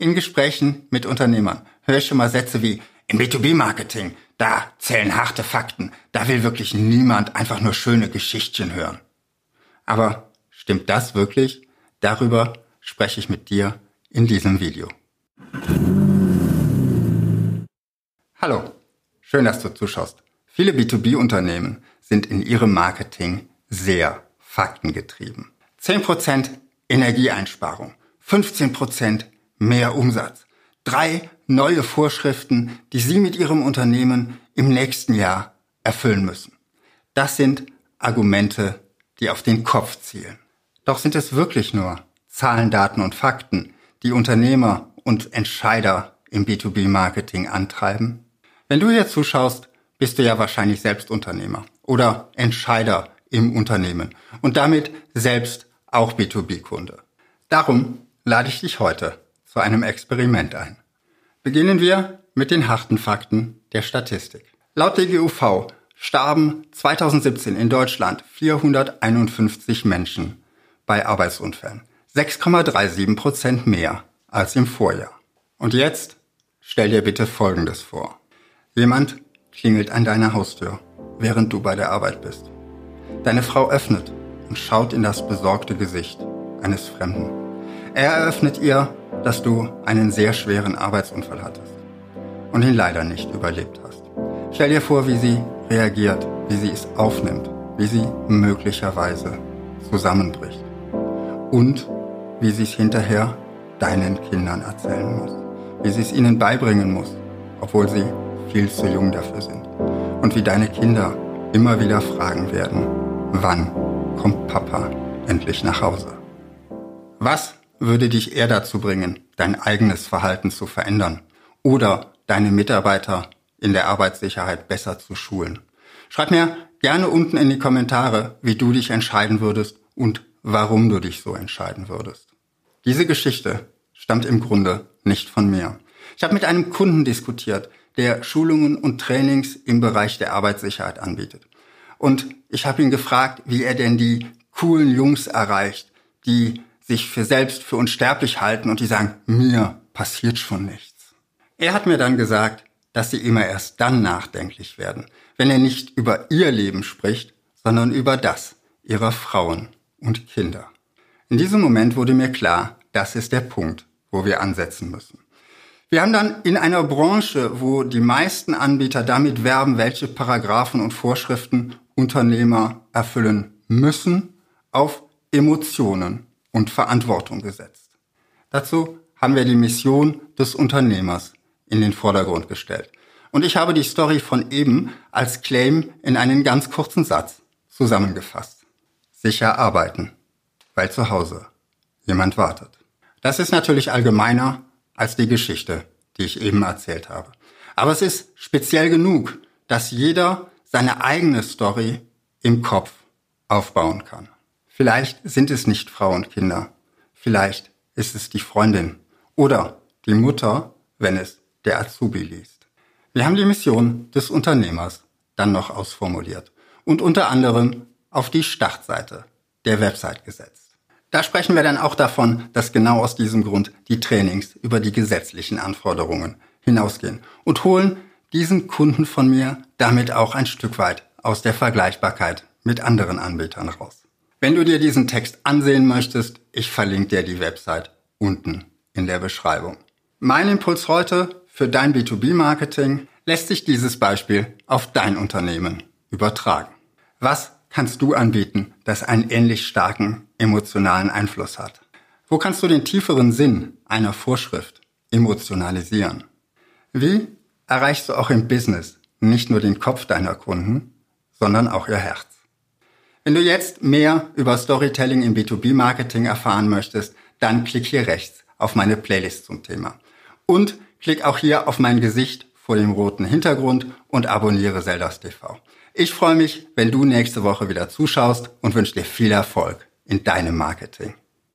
In Gesprächen mit Unternehmern höre ich schon mal Sätze wie im B2B-Marketing, da zählen harte Fakten, da will wirklich niemand einfach nur schöne Geschichtchen hören. Aber stimmt das wirklich? Darüber spreche ich mit dir in diesem Video. Hallo, schön, dass du zuschaust. Viele B2B-Unternehmen sind in ihrem Marketing sehr faktengetrieben. 10% Energieeinsparung, 15% mehr Umsatz, drei neue Vorschriften, die Sie mit Ihrem Unternehmen im nächsten Jahr erfüllen müssen. Das sind Argumente, die auf den Kopf zielen. Doch sind es wirklich nur Zahlen, Daten und Fakten, die Unternehmer und Entscheider im B2B-Marketing antreiben? Wenn du hier zuschaust, bist du ja wahrscheinlich selbst Unternehmer oder Entscheider im Unternehmen und damit selbst auch B2B-Kunde. Darum lade ich dich heute zu einem Experiment ein. Beginnen wir mit den harten Fakten der Statistik. Laut DGUV starben 2017 in Deutschland 451 Menschen bei Arbeitsunfällen. 6,37 Prozent mehr als im Vorjahr. Und jetzt stell dir bitte Folgendes vor. Jemand klingelt an deiner Haustür, während du bei der Arbeit bist. Deine Frau öffnet und schaut in das besorgte Gesicht eines Fremden. Er eröffnet ihr, dass du einen sehr schweren Arbeitsunfall hattest und ihn leider nicht überlebt hast. Stell dir vor, wie sie reagiert, wie sie es aufnimmt, wie sie möglicherweise zusammenbricht und wie sie es hinterher deinen Kindern erzählen muss, wie sie es ihnen beibringen muss, obwohl sie viel zu jung dafür sind und wie deine Kinder immer wieder fragen werden, wann kommt Papa endlich nach Hause? Was würde dich eher dazu bringen, dein eigenes Verhalten zu verändern oder deine Mitarbeiter in der Arbeitssicherheit besser zu schulen? Schreib mir gerne unten in die Kommentare, wie du dich entscheiden würdest und warum du dich so entscheiden würdest. Diese Geschichte stammt im Grunde nicht von mir. Ich habe mit einem Kunden diskutiert, der Schulungen und Trainings im Bereich der Arbeitssicherheit anbietet. Und ich habe ihn gefragt, wie er denn die coolen Jungs erreicht, die sich für selbst für unsterblich halten und die sagen, mir passiert schon nichts. Er hat mir dann gesagt, dass sie immer erst dann nachdenklich werden, wenn er nicht über ihr Leben spricht, sondern über das ihrer Frauen und Kinder. In diesem Moment wurde mir klar, das ist der Punkt, wo wir ansetzen müssen. Wir haben dann in einer Branche, wo die meisten Anbieter damit werben, welche Paragraphen und Vorschriften Unternehmer erfüllen müssen, auf Emotionen und Verantwortung gesetzt. Dazu haben wir die Mission des Unternehmers in den Vordergrund gestellt. Und ich habe die Story von eben als Claim in einen ganz kurzen Satz zusammengefasst. Sicher arbeiten, weil zu Hause jemand wartet. Das ist natürlich allgemeiner als die Geschichte, die ich eben erzählt habe. Aber es ist speziell genug, dass jeder seine eigene Story im Kopf aufbauen kann. Vielleicht sind es nicht Frau und Kinder. Vielleicht ist es die Freundin oder die Mutter, wenn es der Azubi liest. Wir haben die Mission des Unternehmers dann noch ausformuliert und unter anderem auf die Startseite der Website gesetzt. Da sprechen wir dann auch davon, dass genau aus diesem Grund die Trainings über die gesetzlichen Anforderungen hinausgehen und holen diesen Kunden von mir damit auch ein Stück weit aus der Vergleichbarkeit mit anderen Anbietern raus. Wenn du dir diesen Text ansehen möchtest, ich verlinke dir die Website unten in der Beschreibung. Mein Impuls heute für dein B2B-Marketing lässt sich dieses Beispiel auf dein Unternehmen übertragen. Was kannst du anbieten, das einen ähnlich starken emotionalen Einfluss hat? Wo kannst du den tieferen Sinn einer Vorschrift emotionalisieren? Wie erreichst du auch im Business nicht nur den Kopf deiner Kunden, sondern auch ihr Herz? Wenn du jetzt mehr über Storytelling im B2B-Marketing erfahren möchtest, dann klick hier rechts auf meine Playlist zum Thema. Und klick auch hier auf mein Gesicht vor dem roten Hintergrund und abonniere Zeldas TV. Ich freue mich, wenn du nächste Woche wieder zuschaust und wünsche dir viel Erfolg in deinem Marketing.